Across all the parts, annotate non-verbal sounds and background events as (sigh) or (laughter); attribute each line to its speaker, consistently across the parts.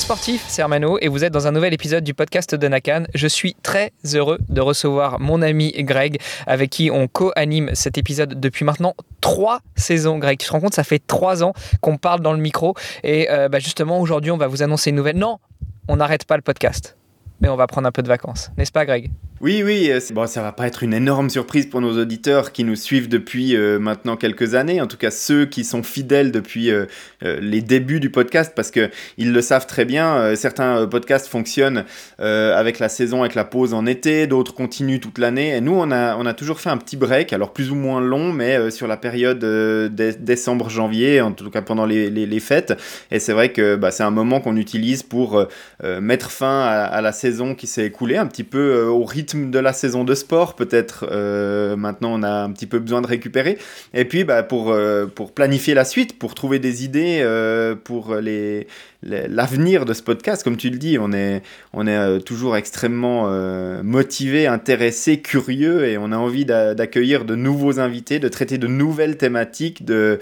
Speaker 1: Les sportifs, c'est Armano et vous êtes dans un nouvel épisode du podcast de Nakan. Je suis très heureux de recevoir mon ami Greg avec qui on co-anime cet épisode depuis maintenant trois saisons. Greg, tu te rends compte, ça fait trois ans qu'on parle dans le micro et euh, bah, justement aujourd'hui on va vous annoncer une nouvelle. Non, on n'arrête pas le podcast, mais on va prendre un peu de vacances, n'est-ce pas Greg?
Speaker 2: Oui, oui, euh, bon, ça va pas être une énorme surprise pour nos auditeurs qui nous suivent depuis euh, maintenant quelques années, en tout cas ceux qui sont fidèles depuis euh, les débuts du podcast, parce que ils le savent très bien. certains podcasts fonctionnent avec la saison, avec la pause en été, d'autres continuent toute l'année. Et nous, on a, on a toujours fait un petit break, alors plus ou moins long, mais sur la période décembre-janvier, en tout cas pendant les, les, fêtes. Et c'est vrai que bah, c'est un moment qu'on utilise pour mettre fin à, la saison qui s'est écoulée, un petit peu au rythme de la saison de sport, peut-être euh, maintenant on a un petit peu besoin de récupérer. Et puis bah, pour, euh, pour planifier la suite, pour trouver des idées euh, pour les, l'avenir de ce podcast, comme tu le dis, on est, est toujours extrêmement motivé, intéressé, curieux et on a envie d'accueillir de nouveaux invités, de traiter de nouvelles thématiques, de,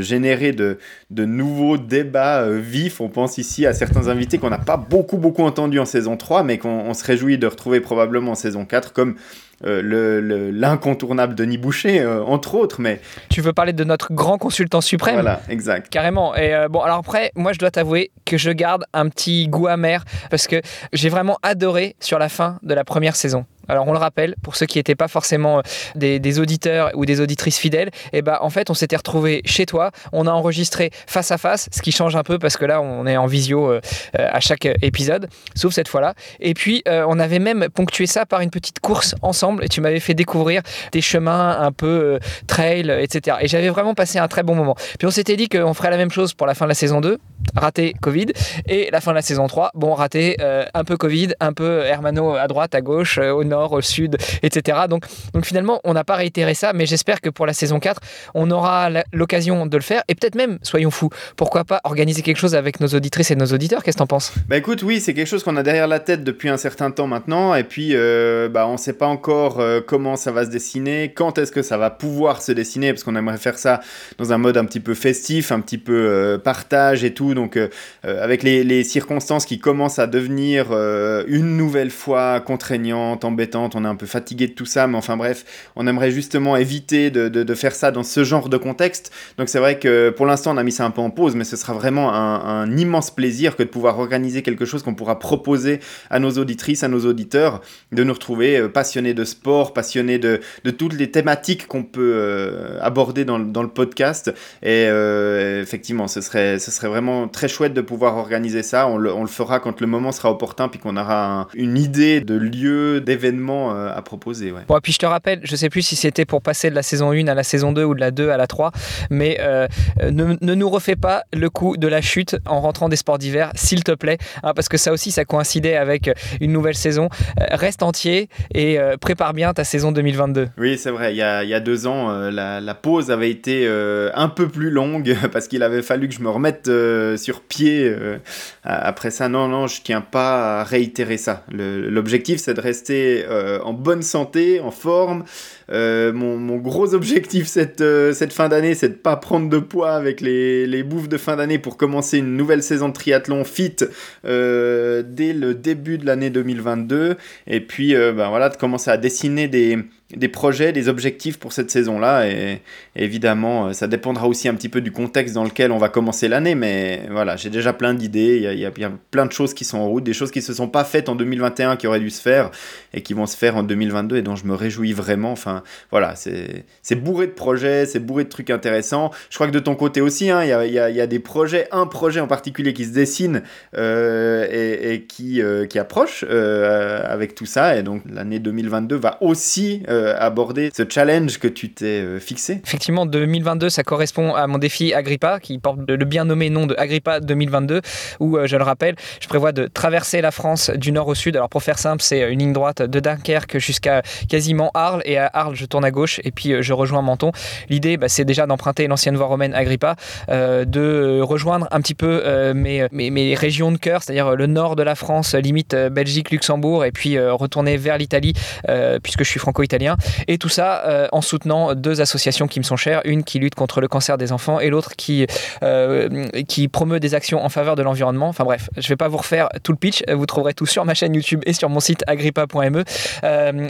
Speaker 2: générer de, nouveaux débats vifs. On pense ici à certains invités qu'on n'a pas beaucoup, beaucoup entendus en saison 3, mais qu'on se réjouit de retrouver probablement en saison 4, comme euh, l'incontournable Denis Boucher, euh, entre autres. Mais
Speaker 1: tu veux parler de notre grand consultant suprême
Speaker 2: Voilà, exact.
Speaker 1: Carrément. Et euh, bon, alors après, moi, je dois t'avouer que je garde un petit goût amer parce que j'ai vraiment adoré sur la fin de la première saison. Alors on le rappelle, pour ceux qui n'étaient pas forcément euh, des, auditeurs ou des auditrices fidèles, et eh ben en fait on s'était retrouvé chez toi, on a enregistré face à face, ce qui change un peu parce que là on est en visio euh, euh, à chaque épisode, sauf cette fois-là. Et puis on avait même ponctué ça par une petite course ensemble et tu m'avais fait découvrir des chemins un peu trail, etc. Et j'avais vraiment passé un très bon moment. Puis on s'était dit qu'on ferait la même chose pour la fin de la saison 2, raté Covid, et la fin de la saison 3, bon raté un peu Covid, un peu Hermano à droite, à gauche, au nord, au sud, etc. Donc, finalement, on n'a pas réitéré ça, mais j'espère que pour la saison 4, on aura l'occasion de le faire. Et peut-être même, soyons fous, pourquoi pas organiser quelque chose avec nos auditrices et nos auditeurs Qu'est-ce que t'en penses?
Speaker 2: Bah écoute, oui, c'est quelque chose qu'on a derrière la tête depuis un certain temps maintenant. Et puis, euh, bah, on ne sait pas encore euh, comment ça va se dessiner, quand est-ce que ça va pouvoir se dessiner, parce qu'on aimerait faire ça dans un mode un petit peu festif, un petit peu euh, partage et tout. Donc, avec les, les, circonstances qui commencent à devenir une nouvelle fois contraignantes, embêtantes, on est un peu fatigué de tout ça, mais enfin bref, on aimerait justement éviter de, faire ça dans ce genre de contexte. Donc c'est vrai que pour l'instant on a mis ça un peu en pause, mais ce sera vraiment un, immense plaisir que de pouvoir organiser quelque chose qu'on pourra proposer à nos auditrices, à nos auditeurs, de nous retrouver euh, passionnés de sport, passionnés de, toutes les thématiques qu'on peut euh, aborder dans, le podcast. Et euh, effectivement, ce serait, vraiment très chouette de pouvoir organiser ça. On le, fera quand le moment sera opportun, puis qu'on aura une idée de lieu, d'événement euh, à proposer.
Speaker 1: Bon, puis je te rappelle, je sais plus si c'était pour passer de la saison 1 à la saison 2 ou de la 2 à la 3, mais euh, ne, nous refais pas le coup de la chute en rentrant des sports d'hiver, s'il te plaît, hein, parce que ça aussi, ça coïncidait avec une nouvelle saison. Euh, reste entier et prépare bien ta saison 2022.
Speaker 2: Oui, c'est vrai, il y, a, il y a, deux ans, la, la, pause avait été un peu plus longue (laughs) parce qu'il avait fallu que je me remette sur pied après ça. Non, non, je tiens pas à réitérer ça. L'objectif, c'est de rester euh, en bonne santé, en forme. Euh, mon, gros objectif cette, euh, cette fin d'année, c'est de pas prendre de poids avec les, les bouffes de fin d'année pour commencer une nouvelle saison de triathlon fit dès le début de l'année 2022. Et puis, ben voilà, de commencer à dessiner des, des projets, des objectifs pour cette saison-là. Et, évidemment, euh, ça dépendra aussi un petit peu du contexte dans lequel on va commencer l'année. Mais voilà, j'ai déjà plein d'idées. Il y, a, plein de choses qui sont en route, des choses qui ne se sont pas faites en 2021 qui auraient dû se faire et qui vont se faire en 2022 et dont je me réjouis vraiment. Enfin, voilà, c'est bourré de projets, c'est bourré de trucs intéressants. Je crois que de ton côté aussi, hein, il y, a, y, a, des projets, un projet en particulier qui se dessine euh, et, qui, euh, qui approche avec tout ça. Et donc l'année 2022 va aussi euh, aborder ce challenge que tu t'es euh, fixé
Speaker 1: Effectivement, 2022, ça correspond à mon défi Agrippa, qui porte le bien nommé nom de Agrippa 2022, où, euh, je le rappelle, je prévois de traverser la France du nord au sud. Alors pour faire simple, c'est une ligne droite de Dunkerque jusqu'à quasiment Arles, et à Arles, je tourne à gauche, et puis je rejoins Menton. L'idée, bah, c'est déjà d'emprunter l'ancienne voie romaine Agrippa, de rejoindre un petit peu mes, régions de cœur, c'est-à-dire le nord de la France, limite Belgique, Luxembourg, et puis retourner vers l'Italie, puisque je suis franco-italien. Et tout ça en soutenant deux associations qui me sont chères, une qui lutte contre le cancer des enfants et l'autre qui, qui promeut des actions en faveur de l'environnement. Enfin bref, je vais pas vous refaire tout le pitch, vous trouverez tout sur ma chaîne YouTube et sur mon site agrippa.me.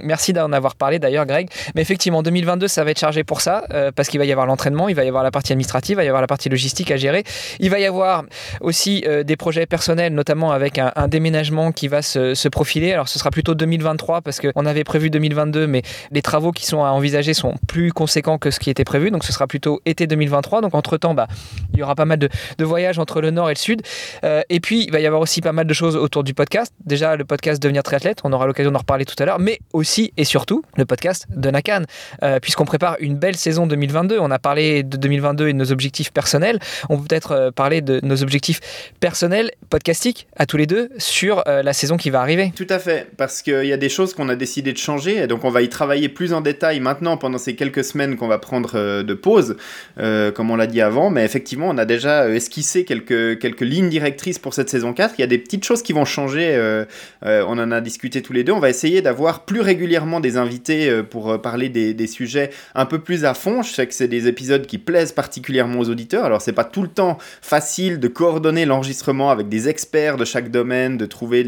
Speaker 1: merci d'en avoir parlé d'ailleurs Greg. Mais effectivement, 2022, ça va être chargé pour ça, parce qu'il va y avoir l'entraînement, il va y avoir la partie administrative, il va y avoir la partie logistique à gérer. Il va y avoir aussi des projets personnels, notamment avec un, déménagement qui va se, profiler. Alors ce sera plutôt 2023 parce qu'on avait prévu 2022, mais les travaux qui sont à envisager sont plus conséquents que ce qui était prévu. Donc ce sera plutôt été 2023. Donc entre-temps, bah, il y aura pas mal de, de, voyages entre le nord et le sud. Euh, et puis, il va y avoir aussi pas mal de choses autour du podcast. Déjà, le podcast Devenir triathlète, on aura l'occasion d'en reparler tout à l'heure, mais aussi et surtout le podcast de Nakan, euh, puisqu'on prépare une belle saison 2022. On a parlé de 2022 et de nos objectifs personnels. On peut peut-être euh, parler de nos objectifs personnels, podcastiques, à tous les deux, sur la saison qui va arriver.
Speaker 2: Tout à fait, parce qu'il y a des choses qu'on a décidé de changer, et donc on va y travailler plus en détail maintenant pendant ces quelques semaines qu'on va prendre de pause, comme on l'a dit avant, mais effectivement, on a déjà esquissé quelques, quelques lignes directrices pour cette saison 4. Il y a des petites choses qui vont changer, on en a discuté tous les deux. On va essayer d'avoir plus régulièrement des invités pour parler des, sujets un peu plus à fond. Je sais que c'est des épisodes qui plaisent particulièrement aux auditeurs, alors c'est pas tout le temps facile de coordonner l'enregistrement avec des experts de chaque domaine, de trouver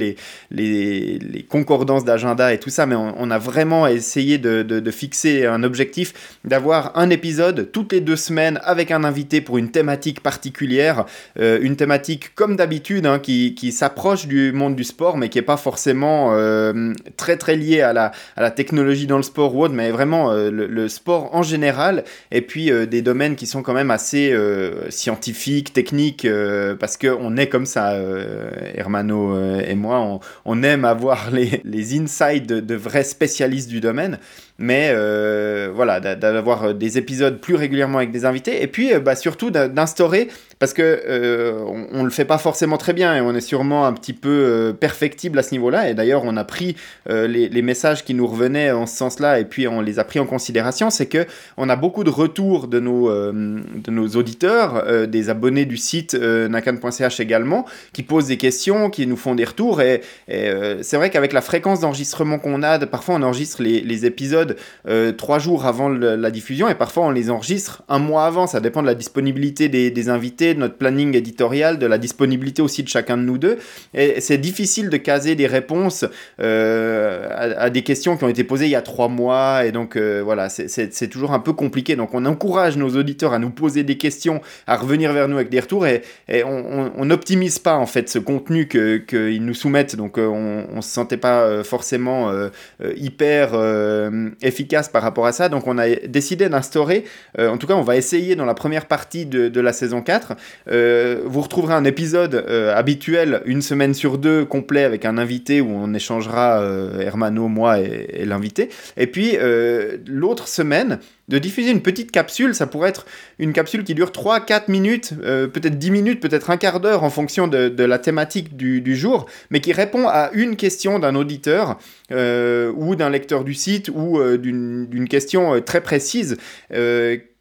Speaker 2: les, concordances d'agenda et tout ça, mais on, a vraiment essayé de, fixer un objectif d'avoir un épisode toutes les deux semaines avec un invité pour une thématique particulière, euh, une thématique comme d'habitude hein, qui, s'approche du monde du sport, mais qui n'est pas forcément euh, très très liée à la, technologie dans le sport ou autre, vraiment euh, le, sport en général, et puis des domaines qui sont quand même assez scientifiques, techniques, parce qu'on est comme ça, Hermano et moi, on, aime avoir (laughs) les, les insights de, vrais spécialistes du domaine, mais voilà, d'avoir des épisodes plus régulièrement avec des invités, et puis bah, surtout d'instaurer, parce que on, on, le fait pas forcément très bien, et on est sûrement un petit peu perfectible à ce niveau-là, et d'ailleurs on a pris les, messages qui nous revenaient en ce sens-là, et puis on les a pris en considération, c'est que on a beaucoup de retours de nos, de nos auditeurs, des abonnés du site nakan.ch également, qui posent des questions, qui nous font des retours, et, c'est vrai qu'avec la fréquence d'enregistrement qu'on a, parfois on enregistre les épisodes trois jours avant la diffusion, et parfois on les enregistre un mois avant, ça dépend de la disponibilité des, invités, de notre planning éditorial, de la disponibilité aussi de chacun de nous deux, et c'est difficile de caser des réponses euh, à, des questions qui ont été posées il y a trois mois, et donc euh, voilà, c'est toujours un peu compliqué. Donc on encourage nos auditeurs à nous poser des questions, à revenir vers nous avec des retours, et, on n'optimise pas en fait ce contenu qu'ils nous soumettent, donc euh, on, on se sentait pas euh, forcément euh, hyper efficace par rapport à ça, donc on a décidé d'instaurer, en tout cas on va essayer dans la première partie de, la saison 4, vous retrouverez un épisode habituel une semaine sur deux complet avec un invité où on échangera euh, Hermano, moi et, l'invité. Et puis euh, l'autre semaine, de diffuser une petite capsule, ça pourrait être une capsule qui dure 3-4 minutes, euh, peut-être 10 minutes, peut-être un quart d'heure en fonction de, la thématique du, du, jour, mais qui répond à une question d'un auditeur euh, ou d'un lecteur du site ou euh, d'une question très précise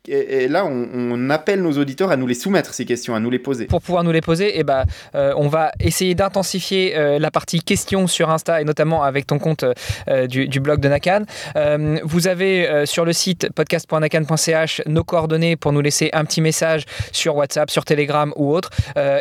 Speaker 2: et, là, on, appelle nos auditeurs à nous les soumettre, ces questions, à nous les poser.
Speaker 1: Pour pouvoir nous les poser, eh ben, euh, on va essayer d'intensifier euh, la partie questions sur Insta, et notamment avec ton compte euh, du, blog de Nakan. Vous avez sur le site podcast.nakan.ch nos coordonnées pour nous laisser un petit message sur WhatsApp, sur Telegram ou autre.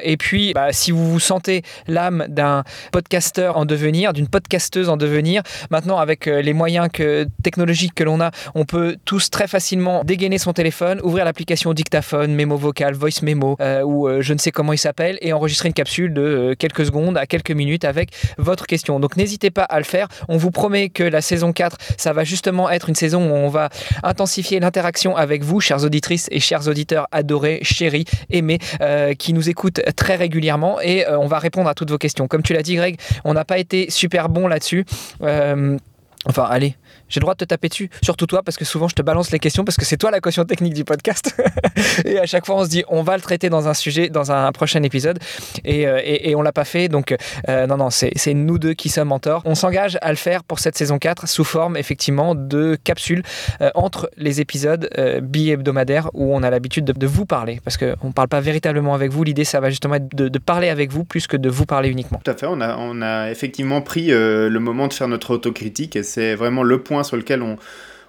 Speaker 1: Et puis, bah, si vous vous sentez l'âme d'un podcasteur en devenir, d'une podcasteuse en devenir, maintenant avec les moyens que, technologiques que l'on a, on peut tous très facilement dégainer son téléphone ouvrir l'application dictaphone, mémo vocal, voice memo euh, ou euh, je ne sais comment il s'appelle et enregistrer une capsule de euh, quelques secondes à quelques minutes avec votre question. Donc n'hésitez pas à le faire. On vous promet que la saison 4, ça va justement être une saison où on va intensifier l'interaction avec vous, chères auditrices et chers auditeurs adorés, chéris, aimés, qui nous écoutent très régulièrement et on va répondre à toutes vos questions. Comme tu l'as dit Greg, on n'a pas été super bon là-dessus. Enfin allez, j'ai le droit de te taper dessus, surtout toi, parce que souvent je te balance les questions, parce que c'est toi la caution technique du podcast. (laughs) et à chaque fois, on se dit, on va le traiter dans un sujet, dans un prochain épisode, et, euh, et, et on l'a pas fait. Donc, euh, non, non, c'est nous deux qui sommes mentors. On s'engage à le faire pour cette saison 4 sous forme, effectivement, de capsules euh, entre les épisodes bi-hebdomadaires où on a l'habitude de, vous parler, parce qu'on ne parle pas véritablement avec vous. L'idée, ça va justement être de, parler avec vous plus que de vous parler uniquement.
Speaker 2: Tout à fait. On a, on a effectivement pris le moment de faire notre autocritique, c'est vraiment le point sur lequel on,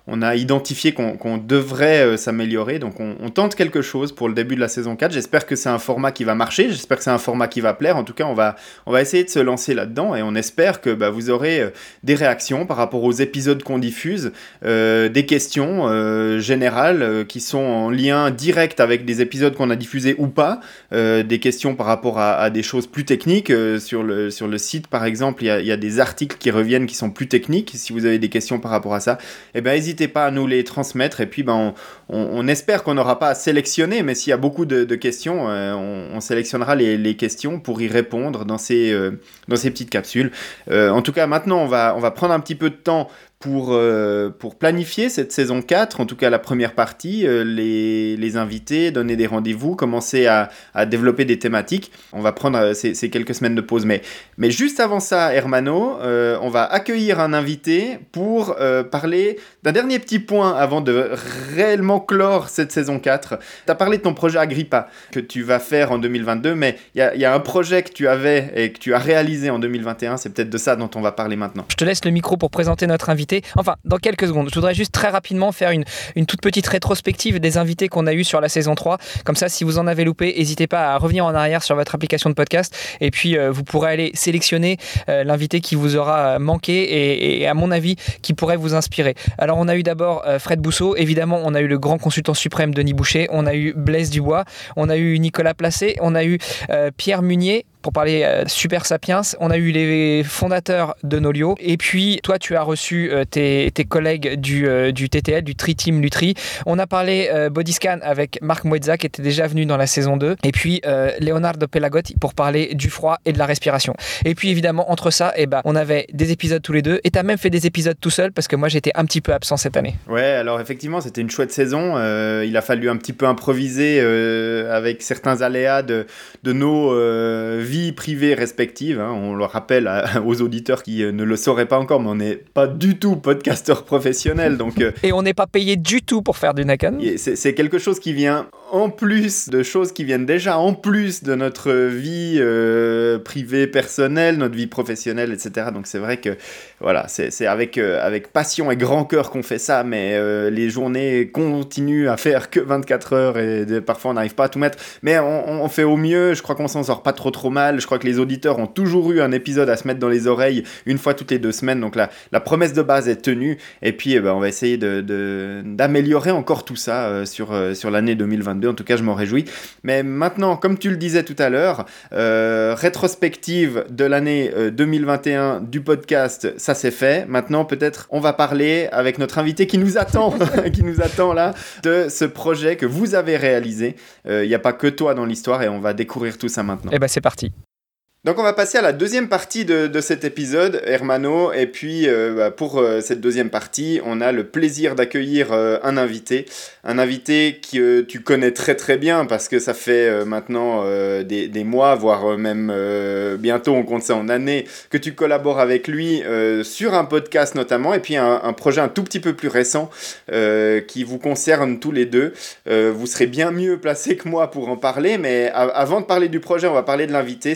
Speaker 2: on a identifié qu'on devrait s'améliorer. Donc on, tente quelque chose pour le début de la saison 4. J'espère que c'est un format qui va marcher, j'espère que c'est un format qui va plaire. En tout cas, on va, on va essayer de se lancer là-dedans et on espère que bah, vous aurez des réactions par rapport aux épisodes qu'on diffuse, des questions générales qui sont en lien direct avec des épisodes qu'on a diffusés ou pas, des questions par rapport à, des choses plus techniques. sur, le, sur le site, par exemple, il y, a, des articles qui reviennent qui sont plus techniques. Si vous avez des questions par rapport à ça, eh ben, n'hésitez pas à nous les transmettre. Et puis, ben, on, espère qu'on n'aura pas à sélectionner, mais s'il y a beaucoup de, questions, euh, on, sélectionnera les, questions pour y répondre dans ces, euh, petites capsules. Euh, en tout cas, maintenant, on va, on va prendre un petit peu de temps pour, euh, pour planifier cette saison 4, en tout cas la première partie, euh, les, les, invités, donner des rendez-vous, commencer à, développer des thématiques. On va prendre euh, ces, quelques semaines de pause. Mais, juste avant ça, Hermano, on va accueillir un invité pour parler d'un dernier petit point avant de réellement clore cette saison 4. Tu as parlé de ton projet Agrippa que tu vas faire en 2022, mais il y a, un projet que tu avais et que tu as réalisé en 2021. C'est peut-être de ça dont on va parler maintenant.
Speaker 1: Je te laisse le micro pour présenter notre invité Enfin, dans quelques secondes. Je voudrais juste très rapidement faire une, toute petite rétrospective des invités qu'on a eu sur la saison 3. Comme ça, si vous en avez loupé, n'hésitez pas à revenir en arrière sur votre application de podcast. Et puis, euh, vous pourrez aller sélectionner euh, l'invité qui vous aura manqué et, à mon avis, qui pourrait vous inspirer. Alors, on a eu d'abord euh, Fred Bousseau. Évidemment, on a eu le grand consultant suprême Denis Boucher. On a eu Blaise Dubois. On a eu Nicolas Placé. On a eu Pierre Munier pour parler euh, Super Sapiens. On a eu les fondateurs de Nolio. Et puis, toi, tu as reçu euh, tes, collègues du, euh, TTL, du Tri Team Lutri. On a parlé Bodyscan avec Marc Moedza, qui était déjà venu dans la saison 2. Et puis, Leonardo Pelagotti pour parler du froid et de la respiration. Et puis, évidemment, entre ça, eh ben, on avait des épisodes tous les deux. Et tu as même fait des épisodes tout seul parce que moi, j'étais un petit peu absent cette année.
Speaker 2: Ouais, alors effectivement, c'était une chouette saison. il a fallu un petit peu improviser avec certains aléas de, de nos vies privées respectives. Hein. On le rappelle (laughs) aux auditeurs qui euh, ne le sauraient pas encore, mais on n'est pas du tout podcasteur professionnel. Donc, euh,
Speaker 1: Et on n'est pas payé du tout pour faire du Nakan.
Speaker 2: C'est quelque chose qui vient en plus de choses qui viennent déjà en plus de notre vie euh, privée, personnelle, notre vie professionnelle, etc. Donc c'est vrai que voilà, c'est avec, avec passion et grand cœur qu'on fait ça, mais les journées continuent à faire que 24 heures et parfois on n'arrive pas à tout mettre. Mais on, fait au mieux, je crois qu'on s'en sort pas trop trop mal je crois que les auditeurs ont toujours eu un épisode à se mettre dans les oreilles une fois toutes les deux semaines. Donc la, la promesse de base est tenue. Et puis, eh ben, on va essayer d'améliorer de, encore tout ça euh, sur, euh, sur l'année 2022. En tout cas, je m'en réjouis. Mais maintenant, comme tu le disais tout à l'heure, euh, rétrospective de l'année 2021 du podcast, ça c'est fait. Maintenant, peut-être, on va parler avec notre invité qui nous attend, (laughs) qui nous attend là, de ce projet que vous avez réalisé. Il n'y a pas que toi dans l'histoire et on va découvrir tout ça maintenant.
Speaker 1: Eh ben c'est parti.
Speaker 2: Donc on va passer à la deuxième partie de, cet épisode, Hermano, et puis euh, bah, pour euh, cette deuxième partie, on a le plaisir d'accueillir euh, un invité, un invité que tu connais très très bien parce que ça fait maintenant des, des, mois, voire même bientôt, on compte ça en années, que tu collabores avec lui sur un podcast notamment, et puis un, projet un tout petit peu plus récent qui vous concerne tous les deux. vous serez bien mieux placé que moi pour en parler, mais avant de parler du projet, on va parler de l'invité,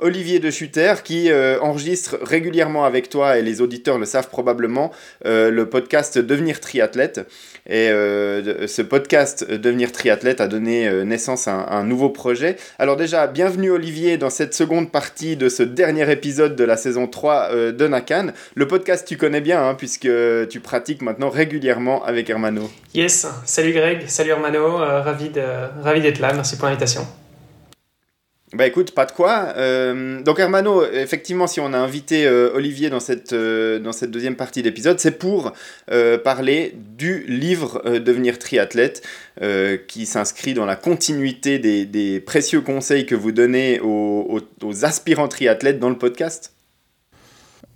Speaker 2: Olivier de Schutter qui euh, enregistre régulièrement avec toi, et les auditeurs le savent probablement, euh, le podcast Devenir triathlète. Et euh, ce podcast Devenir triathlète a donné naissance à un, nouveau projet. Alors déjà, bienvenue Olivier dans cette seconde partie de ce dernier épisode de la saison 3 de Nakan. Le podcast tu connais bien hein, puisque tu pratiques maintenant régulièrement avec Hermano.
Speaker 3: Yes, salut Greg, salut Hermano, ravi d'être là, merci pour l'invitation.
Speaker 2: Bah écoute, pas de quoi. Euh, donc Hermano, effectivement, si on a invité euh, Olivier dans cette, euh, dans cette deuxième partie d'épisode, c'est pour parler du livre Devenir triathlète, qui s'inscrit dans la continuité des, précieux conseils que vous donnez aux, aux aspirants triathlètes dans le podcast.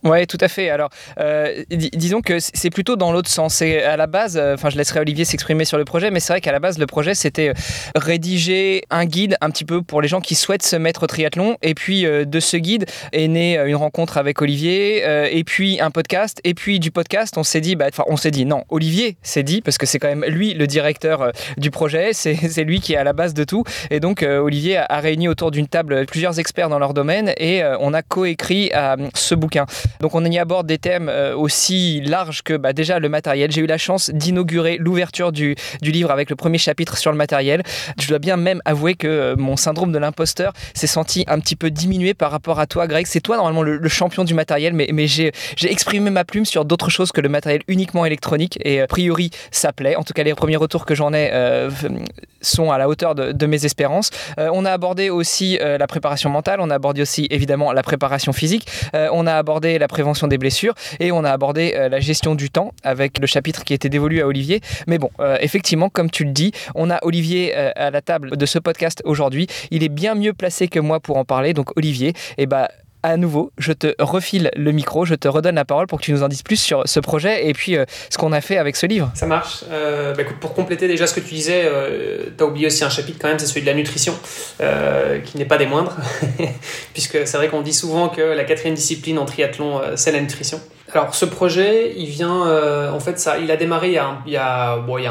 Speaker 1: Ouais, tout à fait. Alors, euh, disons que c'est plutôt dans l'autre sens. C'est à la base, euh, enfin, je laisserai Olivier s'exprimer sur le projet, mais c'est vrai qu'à la base, le projet, c'était euh, rédiger un guide un petit peu pour les gens qui souhaitent se mettre au triathlon. Et puis, de ce guide est née une rencontre avec Olivier, et puis un podcast. Et puis, du podcast, on s'est dit, bah, enfin, on s'est dit, non, Olivier s'est dit, parce que c'est quand même lui le directeur du projet, (laughs) c'est lui qui est à la base de tout. Et donc, Olivier a, réuni autour d'une table plusieurs experts dans leur domaine, et on a coécrit ce bouquin. Donc on y aborde des thèmes aussi larges que bah, déjà le matériel. J'ai eu la chance d'inaugurer l'ouverture du, livre avec le premier chapitre sur le matériel. Je dois bien même avouer que mon syndrome de l'imposteur s'est senti un petit peu diminué par rapport à toi, Greg. C'est toi normalement le, champion du matériel, mais, j'ai exprimé ma plume sur d'autres choses que le matériel uniquement électronique. Et a priori, ça plaît. En tout cas, les premiers retours que j'en ai euh, sont à la hauteur de, mes espérances. Euh, on a abordé aussi euh, la préparation mentale, on a abordé aussi évidemment la préparation physique, on a abordé la prévention des blessures et on a abordé la gestion du temps avec le chapitre qui était dévolu à Olivier. Mais bon, effectivement, comme tu le dis, on a Olivier à la table de ce podcast aujourd'hui. Il est bien mieux placé que moi pour en parler. Donc Olivier, et eh ben, à nouveau, je te refile le micro, je te redonne la parole pour que tu nous en dises plus sur ce projet et puis euh, ce qu'on a fait avec ce livre.
Speaker 3: Ça marche. Euh, bah, pour compléter déjà ce que tu disais, euh, tu as oublié aussi un chapitre quand même, c'est celui de la nutrition, qui n'est pas des moindres, (laughs) puisque c'est vrai qu'on dit souvent que la quatrième discipline en triathlon, c'est la nutrition. Alors ce projet, il vient, en fait, ça, il a démarré il y a, bon, il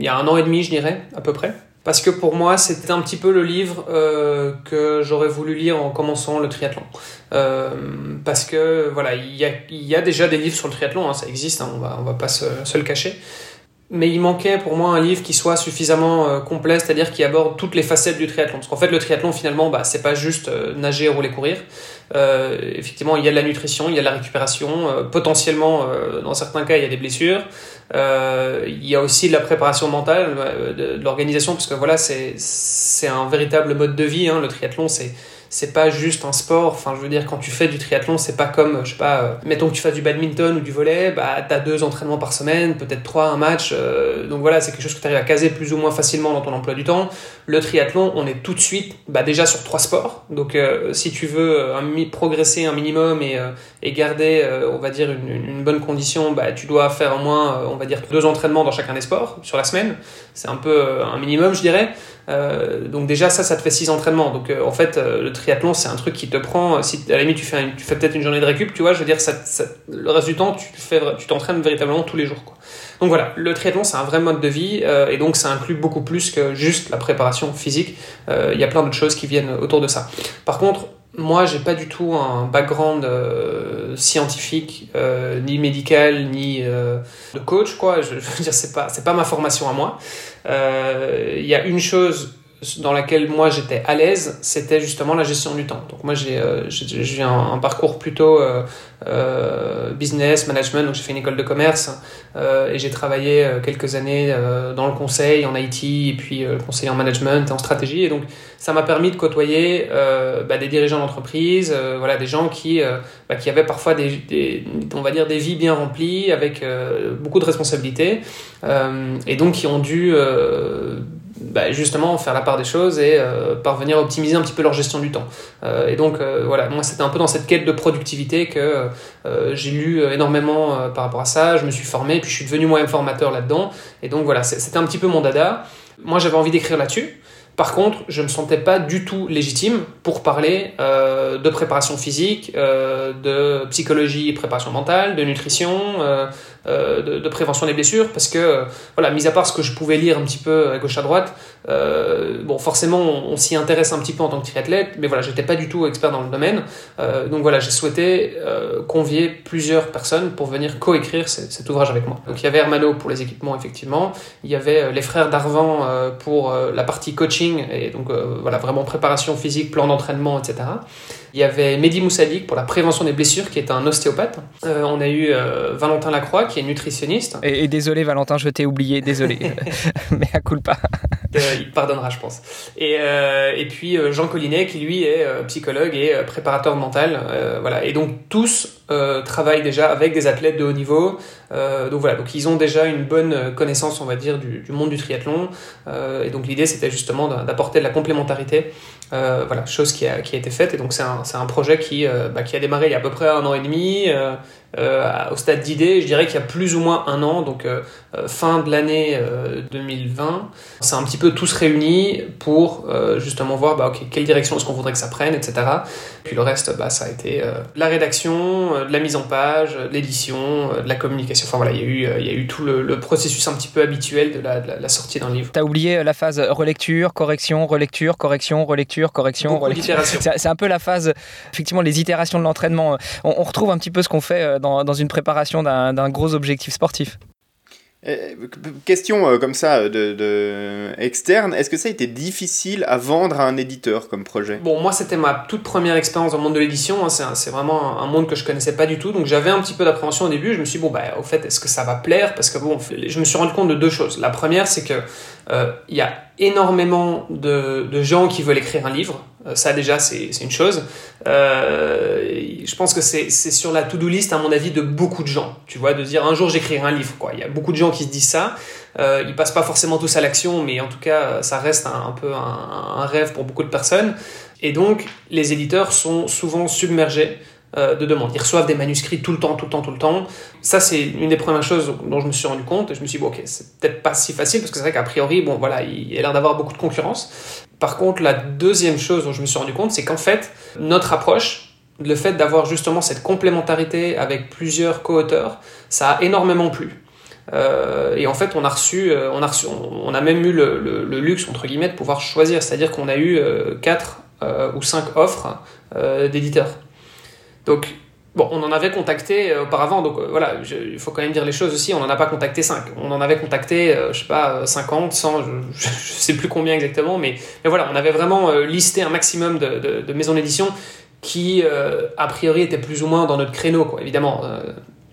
Speaker 3: y a un an et demi, je dirais, à peu près. Parce que pour moi, c'était un petit peu le livre euh, que j'aurais voulu lire en commençant le triathlon. Euh, parce que voilà, il y a, y a, déjà des livres sur le triathlon, hein, ça existe, hein, on va, on va pas se, se, le cacher. Mais il manquait pour moi un livre qui soit suffisamment euh, complet, c'est-à-dire qui aborde toutes les facettes du triathlon. Parce qu'en fait, le triathlon, finalement, bah, c'est pas juste euh, nager, rouler, courir. Euh, effectivement, il y a de la nutrition, il y a de la récupération. potentiellement, dans certains cas, il y a des blessures. Euh, il y a aussi de la préparation mentale, euh, de, de l'organisation, parce que voilà, c'est un véritable mode de vie. Hein, le triathlon, c'est c'est pas juste un sport. Enfin, je veux dire, quand tu fais du triathlon, c'est pas comme, je sais pas, euh, mettons que tu fasses du badminton ou du volet, bah, t'as deux entraînements par semaine, peut-être trois, un match. Euh, donc voilà, c'est quelque chose que tu arrives à caser plus ou moins facilement dans ton emploi du temps. Le triathlon, on est tout de suite, bah, déjà sur trois sports. Donc, euh, si tu veux un, progresser un minimum et, et garder, on va dire, une, bonne condition, bah, tu dois faire au moins, on va dire, deux entraînements dans chacun des sports sur la semaine. C'est un peu un minimum, je dirais. Euh, donc déjà ça, ça te fait 6 entraînements. Donc euh, en fait, euh, le triathlon, c'est un truc qui te prend. Si à la limite tu fais, fais peut-être une journée de récup, tu vois, je veux dire, ça, le reste du temps, tu fais, tu t'entraînes véritablement tous les jours. Quoi. Donc voilà, le triathlon, c'est un vrai mode de vie et donc ça inclut beaucoup plus que juste la préparation physique. Il y a plein d'autres choses qui viennent autour de ça. Par contre, moi, j'ai pas du tout un background euh, scientifique, euh, ni médical, ni euh, de coach, quoi. Je, (laughs) je veux dire, c'est pas, c'est pas ma formation à moi. Il y a une chose dans laquelle moi j'étais à l'aise, c'était justement la gestion du temps. Donc moi j'ai euh, j'ai un, un, parcours plutôt business, management, donc j'ai fait une école de commerce euh, et j'ai travaillé euh, quelques années dans le conseil en IT et puis conseiller en management et en stratégie. Et donc ça m'a permis de côtoyer bah, des dirigeants d'entreprise, voilà, des gens qui, bah, qui avaient parfois des, des, on va dire des vies bien remplies avec beaucoup de responsabilités et donc qui ont dû bah, justement faire la part des choses et euh, parvenir à optimiser un petit peu leur gestion du temps. Euh, et donc euh, voilà, moi c'était un peu dans cette quête de productivité que j'ai lu énormément par rapport à ça, je me suis formé, puis je suis devenu moi-même formateur là-dedans. Et donc voilà, c'était un petit peu mon dada. Moi j'avais envie d'écrire là-dessus. Par contre, je ne me sentais pas du tout légitime pour parler de préparation physique, de psychologie et préparation mentale, de nutrition, euh, de, prévention des blessures, parce que, voilà, mis à part ce que je pouvais lire un petit peu à gauche à droite, euh, bon, forcément, on, s'y intéresse un petit peu en tant que triathlète, mais voilà, j'étais pas du tout expert dans le domaine. Euh, donc voilà, j'ai souhaité convier plusieurs personnes pour venir coécrire cet ouvrage avec moi. Donc il y avait Hermano pour les équipements, effectivement, il y avait les frères d'Arvan pour la partie coaching, et donc voilà, vraiment préparation physique, plan d'entraînement, etc. Il y avait Mehdi Moussadik pour la prévention des blessures, qui est un ostéopathe. Euh, on a eu euh, Valentin Lacroix, qui est nutritionniste.
Speaker 1: Et, désolé, Valentin, je t'ai oublié, désolé. (laughs) (laughs) Mais à coup pas.
Speaker 3: Euh, il pardonnera, je pense. Et, et puis Jean Collinet, qui lui est psychologue et préparateur mental. voilà. Et donc tous travaillent déjà avec des athlètes de haut niveau. donc voilà, donc ils ont déjà une bonne connaissance, on va dire, du, du monde du triathlon. et donc l'idée, c'était justement d'apporter de la complémentarité voilà, chose qui a, qui a été faite. Et donc, c'est un, un, projet qui, euh, bah, qui a démarré il y a à peu près un an et demi. Euh, au stade d'idée, je dirais qu'il y a plus ou moins un an, donc fin de l'année 2020, c'est un petit peu tous réunis pour justement voir bah, quelle direction est-ce qu'on voudrait que ça prenne, etc. Puis le reste, bah, ça a été la rédaction, de la mise en page, de l'édition, de la communication. Enfin voilà, il y a eu, il y a eu tout le, processus un petit peu habituel de la, de la sortie d'un livre.
Speaker 1: Tu as oublié la phase relecture, correction, relecture, correction, relecture, correction, relecture. C'est un peu la phase, effectivement, les itérations de l'entraînement. On, on, retrouve un petit peu ce qu'on fait euh, dans, dans une préparation d'un gros objectif sportif.
Speaker 2: Euh, question euh, comme ça de, externe, est-ce que ça a été difficile à vendre à un éditeur comme projet?
Speaker 3: Bon, moi c'était ma toute première expérience dans le monde de l'édition, hein. c'est vraiment un monde que je connaissais pas du tout, donc j'avais un petit peu d'appréhension au début, je me suis dit bon bah au fait est-ce que ça va plaire? Parce que bon, je me suis rendu compte de deux choses. La première c'est que il y a énormément de, de, gens qui veulent écrire un livre. Euh, ça déjà, c'est une chose. Euh, je pense que c'est sur la to-do list, à mon avis, de beaucoup de gens. Tu vois, de dire un jour j'écrirai un livre. Quoi. Il y a beaucoup de gens qui se disent ça. Euh, ils passent pas forcément tous à l'action, mais en tout cas, ça reste un, peu un, rêve pour beaucoup de personnes. Et donc, les éditeurs sont souvent submergés euh, de demandes. Ils reçoivent des manuscrits tout le temps, tout le temps, tout le temps. Ça, c'est une des premières choses dont je me suis rendu compte. Et je me suis dit, bon, ok, c'est peut-être pas si facile parce que c'est vrai qu'a priori, bon, voilà, il y a l'air d'avoir beaucoup de concurrence. Par contre, la deuxième chose dont je me suis rendu compte, c'est qu'en fait, notre approche, le fait d'avoir justement cette complémentarité avec plusieurs co-auteurs, ça a énormément plu. Euh, et en fait, on a reçu, euh, on a reçu, on a même eu le, luxe entre guillemets de pouvoir choisir, c'est-à-dire qu'on a eu quatre ou cinq offres d'éditeurs. Donc, bon, on en avait contacté euh, auparavant, donc euh, voilà, il faut quand même dire les choses aussi, on n'en a pas contacté 5. On en avait contacté, euh, je sais pas, 50, 100, je, je, sais plus combien exactement, mais, voilà, on avait vraiment listé un maximum de, de, maisons d'édition qui, a priori, étaient plus ou moins dans notre créneau, quoi, évidemment.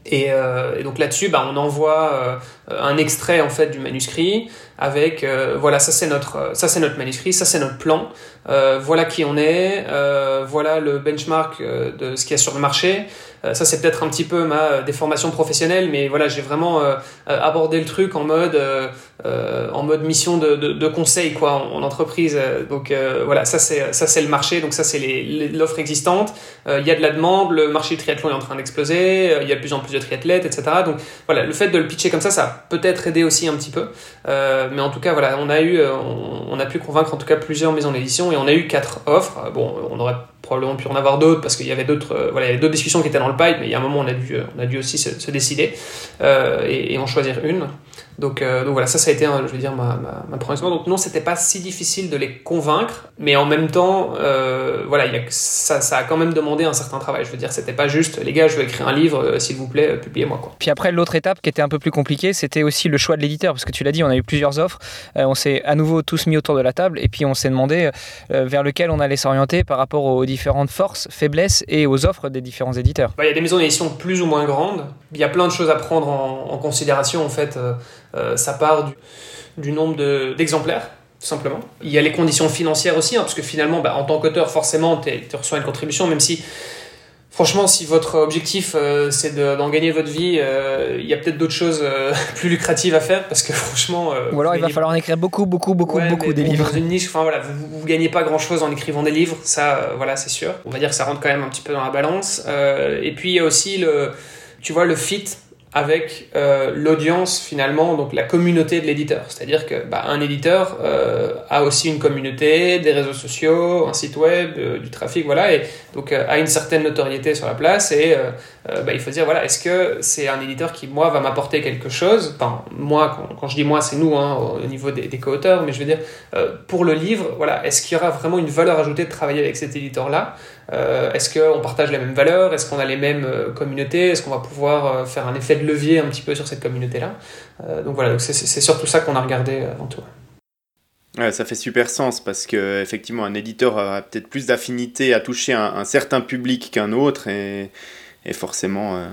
Speaker 3: Et, et, donc là-dessus, bah, on envoie un extrait en fait du manuscrit avec voilà ça c'est notre ça c'est notre manuscrit ça c'est notre plan euh, voilà qui on est, euh, voilà le benchmark euh, de ce qu'il y a sur le marché. Ça, c'est peut-être un petit peu ma déformation professionnelle, mais voilà, j'ai vraiment abordé le truc en mode, en mode mission de, de, conseil quoi, en, entreprise. Donc voilà, ça c'est ça c'est le marché, donc ça c'est l'offre existante. Il y a de la demande, le marché du triathlon est en train d'exploser, il y a de plus en plus de triathlètes, etc. Donc voilà, le fait de le pitcher comme ça, ça a peut-être aidé aussi un petit peu. mais en tout cas, voilà, on a eu, on, a pu convaincre en tout cas plusieurs maisons d'édition on a eu quatre offres. Euh, bon, on aurait probablement pu en avoir d'autres parce qu'il y avait d'autres euh, voilà, d'autres discussions qui étaient dans le pipe, mais il y a un moment on a dû, euh, on a dû aussi se, décider et, en choisir une. Donc, euh, donc voilà, ça, ça a été, je veux dire, ma, ma, première Donc non, c'était pas si difficile de les convaincre, mais en même temps, euh, voilà, y a, ça, ça a quand même demandé un certain travail. Je veux dire, c'était pas juste, les gars, je veux écrire un livre, euh, s'il vous plaît, publiez-moi. Quoi.
Speaker 1: Puis après, l'autre étape qui était un peu plus compliquée, c'était aussi le choix de l'éditeur, parce que tu l'as dit, on a eu plusieurs offres, on s'est à nouveau tous mis autour de la table, et puis on s'est demandé vers lequel on allait s'orienter par rapport aux différentes forces, faiblesses et aux offres des différents éditeurs.
Speaker 3: Bah, il y a des maisons d'édition plus ou moins grandes, il y a plein de choses à prendre en, considération, en fait. Euh, ça part du, nombre d'exemplaires. tout simplement. Il y a les conditions financières aussi, hein, parce que finalement, bah, en tant qu'auteur, forcément, tu reçois une contribution, même si Franchement, si votre objectif euh, c'est d'en gagner votre vie, euh, il y a peut-être d'autres choses (laughs) plus lucratives à faire parce que franchement.
Speaker 1: Ou alors il va falloir en écrire beaucoup, beaucoup, beaucoup, beaucoup des livres.
Speaker 3: Dans une niche, enfin voilà, vous, vous gagnez pas grand chose en écrivant des livres, ça, voilà, c'est sûr. On va dire que ça rentre quand même un petit peu dans la balance. et puis il y a aussi le, tu vois, le fit avec euh, l'audience finalement, donc la communauté de l'éditeur. C'est-à-dire que bah, un éditeur euh, a aussi une communauté, des réseaux sociaux, un site web, euh, du trafic, voilà, et donc a une certaine notoriété sur la place. Et bah, il faut dire voilà, est-ce que c'est un éditeur qui moi va m'apporter quelque chose? Enfin, moi, quand, je dis moi, c'est nous hein, au niveau des, des co-auteurs, mais je veux dire pour le livre, voilà, est-ce qu'il y aura vraiment une valeur ajoutée de travailler avec cet éditeur-là? Euh, est-ce qu'on partage les mêmes valeurs? Est-ce qu'on a les mêmes euh, communautés? Est-ce qu'on va pouvoir euh, faire un effet de levier un petit peu sur cette communauté-là? Donc voilà, c'est surtout ça qu'on a regardé avant tout.
Speaker 2: Ça fait super sens parce que effectivement un éditeur aura peut-être plus d'affinité à toucher un, certain public qu'un autre et, forcément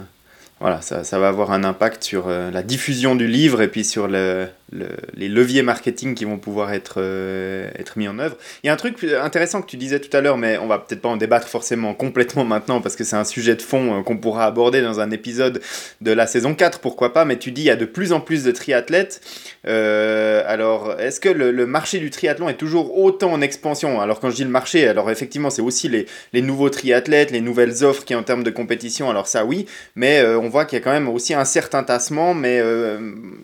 Speaker 2: voilà ça, va avoir un impact sur la diffusion du livre et puis sur le, les leviers marketing qui vont pouvoir être, euh, être mis en œuvre. Il y a un truc intéressant que tu disais tout à l'heure, mais on va peut-être pas en débattre forcément complètement maintenant parce que c'est un sujet de fond euh, qu'on pourra aborder dans un épisode de la saison 4, pourquoi pas, mais tu dis il y a de plus en plus de triathlètes. Euh, alors, est-ce que le, le, marché du triathlon est toujours autant en expansion? Alors, quand je dis le marché, alors effectivement, c'est aussi les, les, nouveaux triathlètes, les nouvelles offres qui en termes de compétition, alors ça oui, mais on voit qu'il y a quand même aussi un certain tassement, mais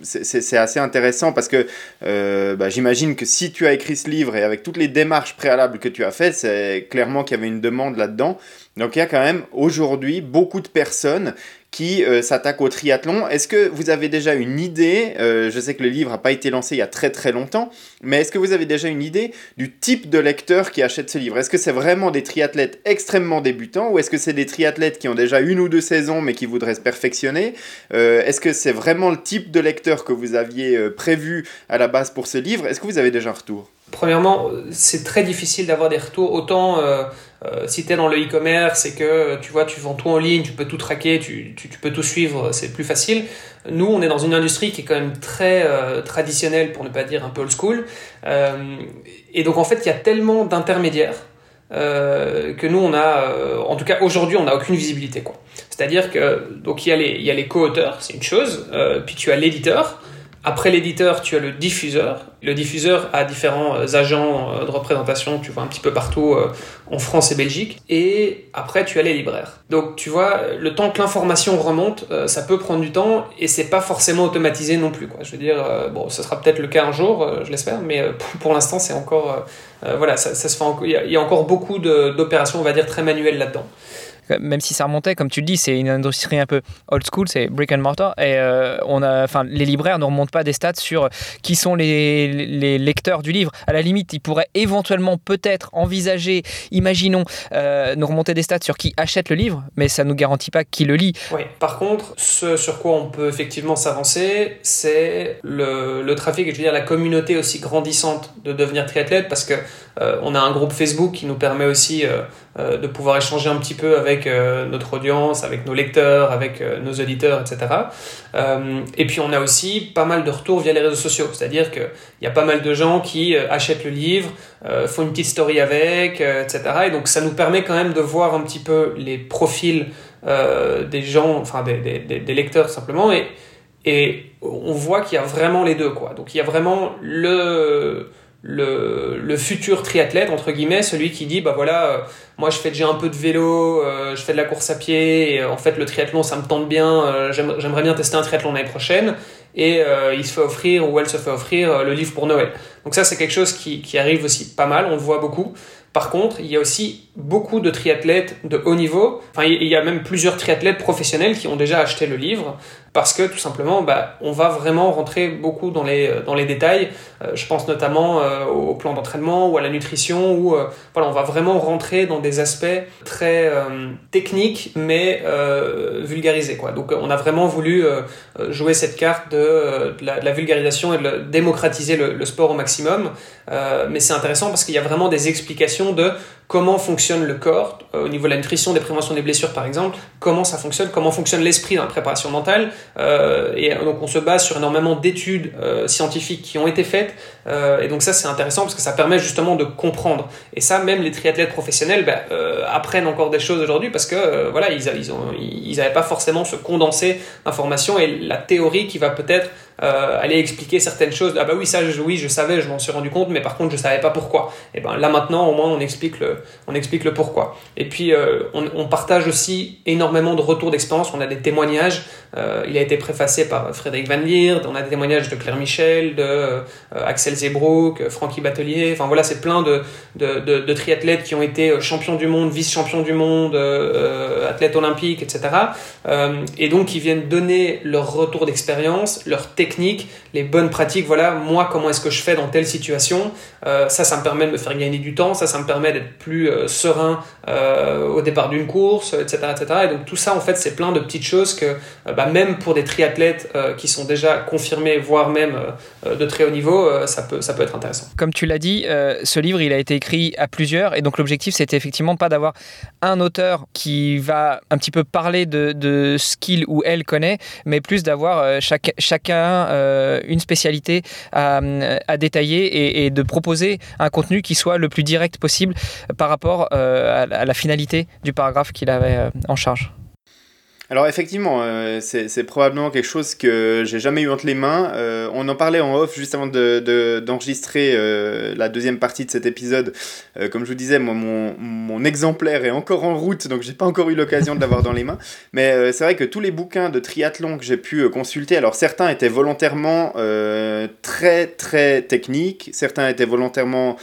Speaker 2: c'est assez intéressant parce que euh, bah, j'imagine que si tu as écrit ce livre et avec toutes les démarches préalables que tu as faites, c'est clairement qu'il y avait une demande là-dedans. Donc il y a quand même aujourd'hui beaucoup de personnes qui euh, s'attaquent au triathlon. Est-ce que vous avez déjà une idée euh, Je sais que le livre n'a pas été lancé il y a très très longtemps, mais est-ce que vous avez déjà une idée du type de lecteur qui achète ce livre? Est-ce que c'est vraiment des triathlètes extrêmement débutants ou est-ce que c'est des triathlètes qui ont déjà une ou deux saisons mais qui voudraient se perfectionner? Euh, Est-ce que c'est vraiment le type de lecteur que vous aviez prévu à la base pour ce livre? Est-ce que vous avez déjà un retour?
Speaker 3: Premièrement, c'est très difficile d'avoir des retours. Autant euh, euh, si tu es dans le e-commerce et que tu vois, tu vends tout en ligne, tu peux tout traquer, tu, peux tout suivre, c'est plus facile. Nous, on est dans une industrie qui est quand même très euh, traditionnelle, pour ne pas dire un peu old school. et donc, en fait, il y a tellement d'intermédiaires que nous, on a, en tout cas aujourd'hui, on n'a aucune visibilité. C'est-à-dire que, donc, il y a les co-auteurs, c'est une chose, puis tu as l'éditeur. Après l'éditeur, tu as le diffuseur. Le diffuseur a différents euh, agents euh, de représentation, tu vois un petit peu partout euh, en France et Belgique. Et après, tu as les libraires. Donc, tu vois, le temps que l'information remonte, ça peut prendre du temps et c'est pas forcément automatisé non plus. Quoi. Je veux dire, bon, ce sera peut-être le cas un jour, je l'espère, mais pour l'instant, c'est encore, voilà, ça, se fait. Il y, a encore beaucoup d'opérations, on va dire, très manuelles là-dedans
Speaker 1: même si ça remontait, comme tu le dis, c'est une industrie un peu old school, c'est brick and mortar. Et euh, on a, enfin, les libraires ne remontent pas des stats sur qui sont les, lecteurs du livre. À la limite, ils pourraient éventuellement peut-être envisager, imaginons, euh, nous remonter des stats sur qui achète le livre, mais ça ne nous garantit pas qui le lit.
Speaker 3: Oui, par contre, ce sur quoi on peut effectivement s'avancer, c'est le, le, trafic, et je veux dire la communauté aussi grandissante de devenir triathlète, parce que euh, on a un groupe Facebook qui nous permet aussi euh, de pouvoir échanger un petit peu avec euh, notre audience, avec nos lecteurs, avec euh, nos auditeurs, etc. et puis on a aussi pas mal de retours via les réseaux sociaux, c'est-à-dire qu'il y a pas mal de gens qui achètent le livre, font une petite story avec, etc. Et donc ça nous permet quand même de voir un petit peu les profils des gens, enfin des lecteurs simplement, et, et on voit qu'il y a vraiment les deux, quoi. Donc il y a vraiment le le, le, futur triathlète, entre guillemets, celui qui dit, bah voilà, euh, moi je fais déjà un peu de vélo, euh, je fais de la course à pied, euh, en fait le triathlon ça me tente bien, j'aimerais bien tester un triathlon l'année prochaine, et il se fait offrir, ou elle se fait offrir le livre pour Noël. Donc ça c'est quelque chose qui, qui arrive aussi pas mal, on le voit beaucoup. Par contre, il y a aussi beaucoup de triathlètes de haut niveau. Enfin, il y a même plusieurs triathlètes professionnels qui ont déjà acheté le livre parce que tout simplement, bah, on va vraiment rentrer beaucoup dans les, dans les détails. Euh, je pense notamment euh, au plan d'entraînement ou à la nutrition, où euh, on va vraiment rentrer dans des aspects très techniques, mais vulgarisés. Quoi. Donc on a vraiment voulu jouer cette carte de, la, vulgarisation et de démocratiser le, sport au maximum. mais c'est intéressant parce qu'il y a vraiment des explications de comment fonctionne le corps euh, au niveau de la nutrition, des préventions des blessures par exemple, comment ça fonctionne, comment fonctionne l'esprit dans la préparation mentale. Euh, et donc on se base sur énormément d'études euh, scientifiques qui ont été faites. et donc ça c'est intéressant parce que ça permet justement de comprendre. Et ça même les triathlètes professionnels bah, apprennent encore des choses aujourd'hui parce que voilà ils n'avaient pas forcément ce condensé d'informations et la théorie qui va peut-être aller expliquer certaines choses. Ah bah oui ça je, oui je savais, je m'en suis rendu compte, mais par contre je savais pas pourquoi. Et ben là maintenant au moins on explique le on explique le pourquoi. Et puis, euh, on, partage aussi énormément de retours d'expérience. On a des témoignages. Euh, il a été préfacé par Frédéric Van Lierde. On a des témoignages de Claire Michel, de euh, Axel Zebrook, Francky Batelier. Enfin voilà, c'est plein de, de, triathlètes qui ont été champions du monde, vice-champions du monde, athlètes olympiques, etc. et donc, qui viennent donner leur retour d'expérience, leur technique, les bonnes pratiques. Voilà, moi, comment est-ce que je fais dans telle situation? Ça, ça me permet de me faire gagner du temps. Ça, ça me permet d'être plus euh, serein euh, au départ d'une course, etc., etc. Et donc tout ça, en fait, c'est plein de petites choses que euh, bah, bah, même pour des triathlètes qui sont déjà confirmés, voire même de très haut niveau, ça, peut, être intéressant.
Speaker 1: Comme tu l'as dit, ce livre, il a été écrit à plusieurs, et donc l'objectif, c'était effectivement pas d'avoir un auteur qui va un petit peu parler de, ce qu'il ou elle connaît, mais plus d'avoir chacun une spécialité à, détailler et, de proposer un contenu qui soit le plus direct possible par rapport à, la finalité du paragraphe qu'il avait en charge.
Speaker 2: Alors effectivement, euh, c'est probablement quelque chose que j'ai jamais eu entre les mains. Euh, on en parlait en off juste avant d'enregistrer de, euh, la deuxième partie de cet épisode. comme je vous disais, moi, mon, mon, exemplaire est encore en route, donc j'ai pas encore eu l'occasion de l'avoir dans les mains. Mais c'est vrai que tous les bouquins de triathlon que j'ai pu consulter, alors certains étaient volontairement très très techniques, certains étaient volontairement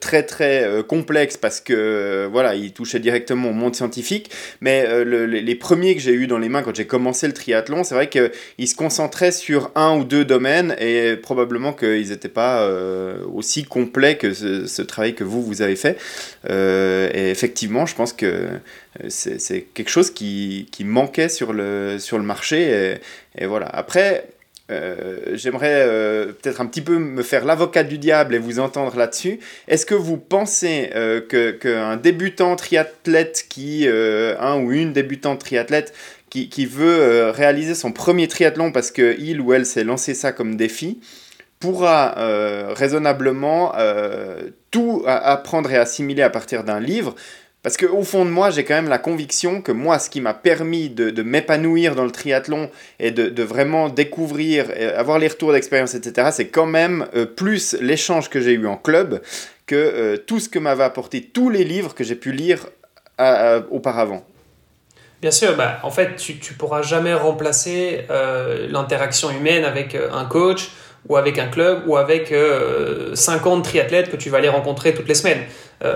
Speaker 2: très très complexes parce que voilà, ils touchaient directement au monde scientifique. Mais les premiers que j'ai eu dans les mains quand j'ai commencé le triathlon, c'est vrai qu'ils se concentraient sur un ou deux domaines et probablement qu'ils n'étaient pas euh, aussi complets que ce, travail que vous, vous avez fait. Euh, et effectivement, je pense que euh, c'est quelque chose qui, qui, manquait sur le, sur le marché. Et, et voilà. Après, euh, j'aimerais euh, peut-être un petit peu me faire l'avocat du diable et vous entendre là-dessus. Est-ce que vous pensez euh, qu'un débutant triathlète qui, un ou une débutante triathlète qui, qui veut réaliser son premier triathlon parce qu'il ou elle s'est lancé ça comme défi, pourra raisonnablement tout apprendre et assimiler à partir d'un livre parce qu'au fond de moi, j'ai quand même la conviction que moi, ce qui m'a permis de, m'épanouir dans le triathlon et de, vraiment découvrir, avoir les retours d'expérience, etc., c'est quand même euh, plus l'échange que j'ai eu en club que euh, tout ce que m'avaient apporté tous les livres que j'ai pu lire auparavant.
Speaker 3: Bien sûr, bah, en fait, tu ne pourras jamais remplacer euh, l'interaction humaine avec un coach ou avec un club ou avec 50 triathlètes que tu vas aller rencontrer toutes les semaines.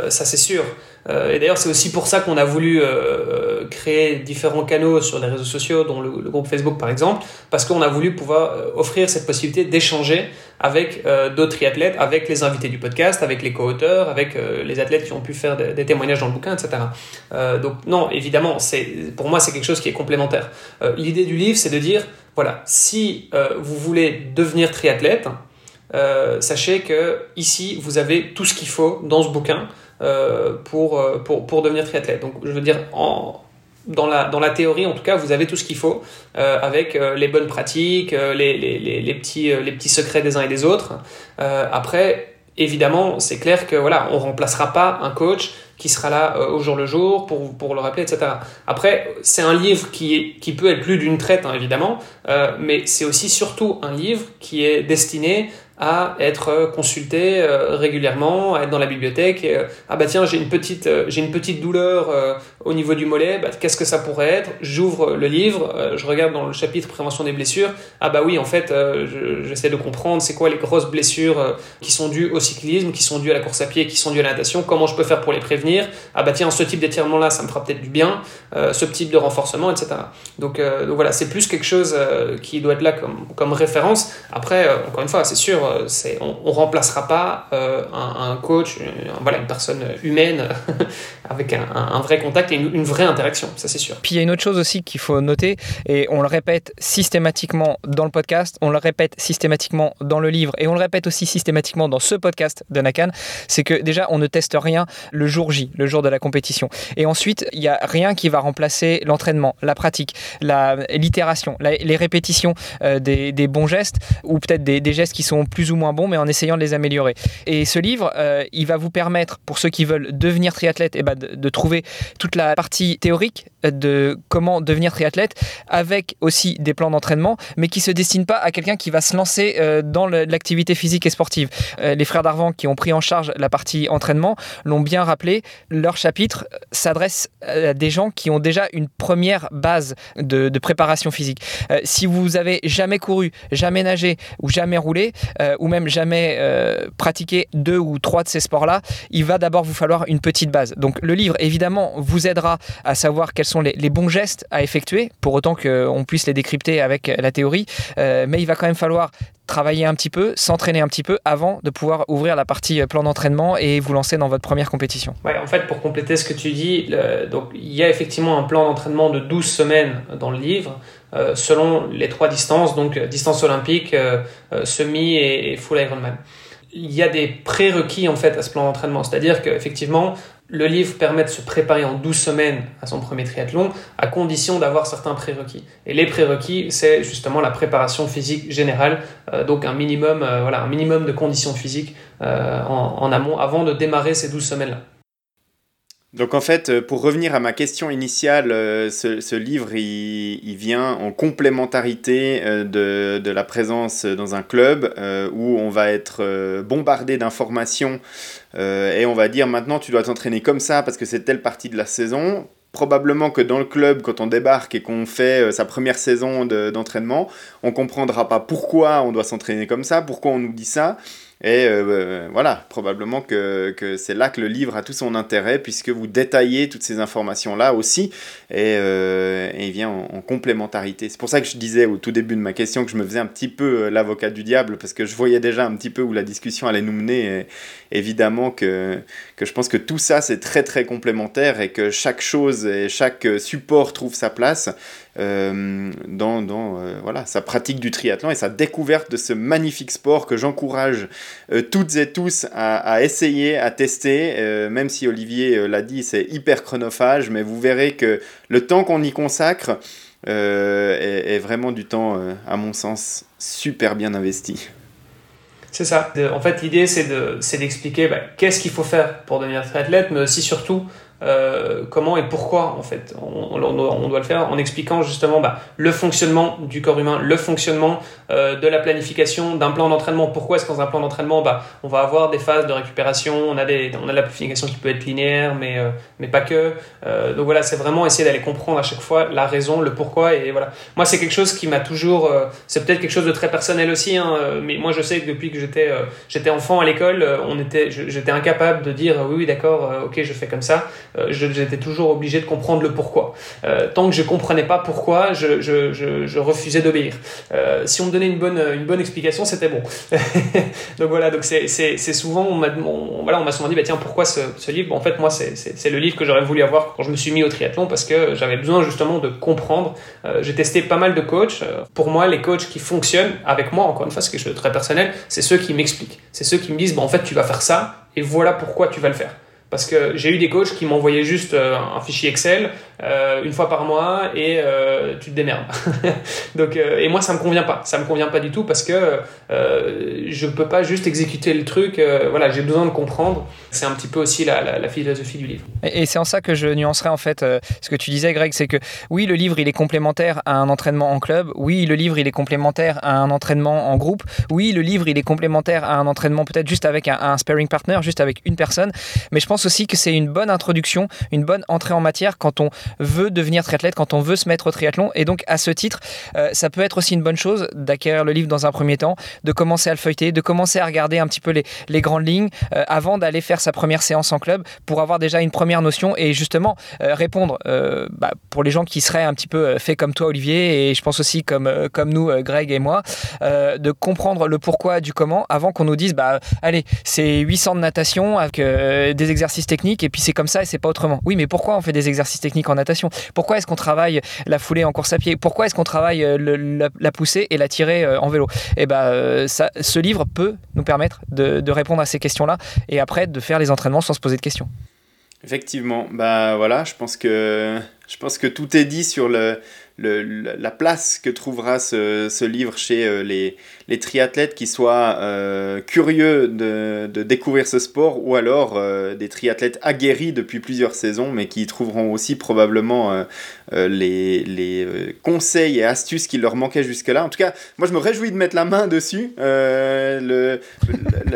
Speaker 3: Ça, c'est sûr. Euh, et d'ailleurs, c'est aussi pour ça qu'on a voulu euh, créer différents canaux sur les réseaux sociaux, dont le, groupe Facebook par exemple, parce qu'on a voulu pouvoir euh, offrir cette possibilité d'échanger avec d'autres triathlètes, avec les invités du podcast, avec les co-auteurs, avec les athlètes qui ont pu faire des, témoignages dans le bouquin, etc. donc non, évidemment, c'est pour moi c'est quelque chose qui est complémentaire. L'idée du livre, c'est de dire voilà, si vous voulez devenir triathlète, sachez que ici vous avez tout ce qu'il faut dans ce bouquin. Euh, pour, euh, pour, pour, devenir triathlète. Donc, je veux dire, en, dans, la, dans la théorie, en tout cas, vous avez tout ce qu'il faut euh, avec les bonnes pratiques, les, les, les, les, petits, les petits secrets des uns et des autres. après, évidemment, c'est clair que voilà, on remplacera pas un coach qui sera là au jour le jour pour, pour le rappeler, etc. Après, c'est un livre qui, est, qui peut être lu d'une traite, hein, évidemment, mais c'est aussi surtout un livre qui est destiné à être consulté euh, régulièrement, à être dans la bibliothèque. Euh, ah bah tiens, j'ai une petite, euh, j'ai une petite douleur au niveau du mollet. Bah, qu'est-ce que ça pourrait être? J'ouvre le livre, je regarde dans le chapitre prévention des blessures. Ah bah oui, en fait, j'essaie de comprendre c'est quoi les grosses blessures qui sont dues au cyclisme, qui sont dues à la course à pied, qui sont dues à la natation. Comment je peux faire pour les prévenir? Ah bah tiens, ce type d'étirement là, ça me fera peut-être du bien. ce type de renforcement, etc. Donc, donc voilà, c'est plus quelque chose qui doit être là comme, comme référence. Après, encore une fois, c'est sûr euh, on, ne remplacera pas euh, un, coach, voilà, une personne humaine (laughs) avec un, vrai contact et une, vraie interaction, ça c'est sûr.
Speaker 1: Puis il y a une autre chose aussi qu'il faut noter, et on le répète systématiquement dans le podcast, on le répète systématiquement dans le livre, et on le répète aussi systématiquement dans ce podcast de Nakan, c'est que déjà on ne teste rien le jour J, le jour de la compétition. Et ensuite, il n'y a rien qui va remplacer l'entraînement, la pratique, l'itération, les répétitions euh, des, bons gestes, ou peut-être des, des gestes qui sont plus plus ou moins bons, mais en essayant de les améliorer. Et ce livre, euh, il va vous permettre, pour ceux qui veulent devenir triathlète, eh ben de, trouver toute la partie théorique de comment devenir triathlète, avec aussi des plans d'entraînement, mais qui se destinent pas à quelqu'un qui va se lancer euh, dans l'activité physique et sportive. Euh, les frères d'Arvan qui ont pris en charge la partie entraînement l'ont bien rappelé, leur chapitre s'adresse à des gens qui ont déjà une première base de, de préparation physique. si vous avez jamais couru, jamais nagé ou jamais roulé, euh, ou même jamais euh, pratiqué deux ou trois de ces sports-là, il va d'abord vous falloir une petite base. Donc le livre, évidemment, vous aidera à savoir quels sont les, bons gestes à effectuer, pour autant qu'on puisse les décrypter avec la théorie. mais il va quand même falloir travailler un petit peu, s'entraîner un petit peu avant de pouvoir ouvrir la partie plan d'entraînement et vous lancer dans votre première compétition.
Speaker 3: Ouais, en fait, pour compléter ce que tu dis, donc, il y a effectivement un plan d'entraînement de 12 semaines dans le livre. Euh, selon les trois distances, donc euh, distance olympique, euh, semi et, full Ironman. Il y a des prérequis en fait à ce plan d'entraînement, c'est-à-dire qu'effectivement, le livre permet de se préparer en 12 semaines à son premier triathlon, à condition d'avoir certains prérequis. Et les prérequis, c'est justement la préparation physique générale, donc un minimum, voilà, un minimum de conditions physiques en, en amont avant de démarrer ces 12 semaines-là.
Speaker 2: Donc en fait, euh, pour revenir à ma question initiale, euh, ce, livre, il, vient en complémentarité euh, de, la présence dans un club où on va être bombardé d'informations et on va dire maintenant tu dois t'entraîner comme ça parce que c'est telle partie de la saison. Probablement que dans le club, quand on débarque et qu'on fait sa première saison d'entraînement, on comprendra pas pourquoi on doit s'entraîner comme ça, pourquoi on nous dit ça. Et euh, euh, voilà, probablement que, c'est là que le livre a tout son intérêt, puisque vous détaillez toutes ces informations-là aussi, et, euh, et il vient en, complémentarité. C'est pour ça que je disais au tout début de ma question que je me faisais un petit peu l'avocat du diable, parce que je voyais déjà un petit peu où la discussion allait nous mener. Et évidemment que, que je pense que tout ça, c'est très très complémentaire, et que chaque chose et chaque support trouve sa place. Euh, dans, dans euh, voilà, sa pratique du triathlon et sa découverte de ce magnifique sport que j'encourage euh, toutes et tous à, essayer, à tester, même si Olivier l'a dit, c'est hyper chronophage, mais vous verrez que le temps qu'on y consacre est, vraiment du temps, à mon sens, super bien investi.
Speaker 3: C'est ça. En fait, l'idée, c'est d'expliquer bah, qu'est-ce qu'il faut faire pour devenir triathlète, mais aussi surtout euh, comment et pourquoi en fait on, on, doit le faire en expliquant justement bah, le fonctionnement du corps humain, le fonctionnement euh, de la planification d'un plan d'entraînement. Pourquoi est-ce qu'en un plan d'entraînement bah, on va avoir des phases de récupération, on a, des, on a la planification qui peut être linéaire mais, euh, mais pas que. Euh, donc voilà, c'est vraiment essayer d'aller comprendre à chaque fois la raison, le pourquoi et voilà. Moi c'est quelque chose qui m'a toujours, c'est peut-être quelque chose de très personnel aussi, hein, mais moi je sais que depuis que j'étais j'étais enfant à l'école, on était, j'étais incapable de dire oui oui d'accord, ok je fais comme ça. Euh, j'étais toujours obligé de comprendre le pourquoi. Euh, tant que je comprenais pas pourquoi, je, je, je, je refusais d'obéir. Euh, si on me donnait une bonne, une bonne explication, c'était bon. (laughs) donc voilà, donc c'est souvent, on m'a voilà, souvent dit, bah, tiens, pourquoi ce, ce livre? En fait, moi, c'est le livre que j'aurais voulu avoir quand je me suis mis au triathlon parce que j'avais besoin justement de comprendre. J'ai testé pas mal de coachs. Pour moi, les coachs qui fonctionnent avec moi, encore une fois, c'est quelque chose de très personnel, c'est ceux qui m'expliquent. C'est ceux qui me disent, bah, en fait, tu vas faire ça et voilà pourquoi tu vas le faire. Parce que j'ai eu des coachs qui m'envoyaient juste euh, un fichier Excel euh, une fois par mois et euh, tu te démerdes. (laughs) Donc, et moi, ça me convient pas. Ça me convient pas du tout parce que je peux pas juste exécuter le truc. Voilà, j'ai besoin de comprendre. C'est un petit peu aussi la, la, la philosophie du livre.
Speaker 1: Et, c'est en ça que je nuancerais en fait ce que tu disais, Greg, c'est que oui, le livre il est complémentaire à un entraînement en club. Oui, le livre il est complémentaire à un entraînement en groupe. Oui, le livre il est complémentaire à un entraînement peut-être juste avec un, un sparring partner, juste avec une personne. Mais je pense aussi que c'est une bonne introduction, une bonne entrée en matière quand on veut devenir triathlète, quand on veut se mettre au triathlon. Et donc, à ce titre, euh, ça peut être aussi une bonne chose d'acquérir le livre dans un premier temps, de commencer à le feuilleter, de commencer à regarder un petit peu les, grandes lignes euh, avant d'aller faire sa première séance en club pour avoir déjà une première notion et justement euh, répondre bah, pour les gens qui seraient un petit peu fait comme toi, Olivier, et je pense aussi comme, comme nous, Greg et moi, de comprendre le pourquoi du comment avant qu'on nous dise, bah, allez, c'est 800 de natation avec des exercices techniques et puis c'est comme ça et c'est pas autrement. Oui, mais pourquoi on fait des exercices techniques en natation? Pourquoi est-ce qu'on travaille la foulée en course à pied? Pourquoi est-ce qu'on travaille euh, la, poussée et la tirée euh, en vélo? Et eh ben, euh, ce livre peut nous permettre de, de répondre à ces questions-là et après de faire les entraînements sans se poser de questions.
Speaker 2: Effectivement, bah voilà, je pense que je pense que tout est dit sur le, la place que trouvera ce, livre chez euh, les, triathlètes qui soient euh, curieux de, de, découvrir ce sport ou alors euh, des triathlètes aguerris depuis plusieurs saisons mais qui trouveront aussi probablement les, les conseils et astuces qui leur manquaient jusque-là. En tout cas, moi je me réjouis de mettre la main dessus. le,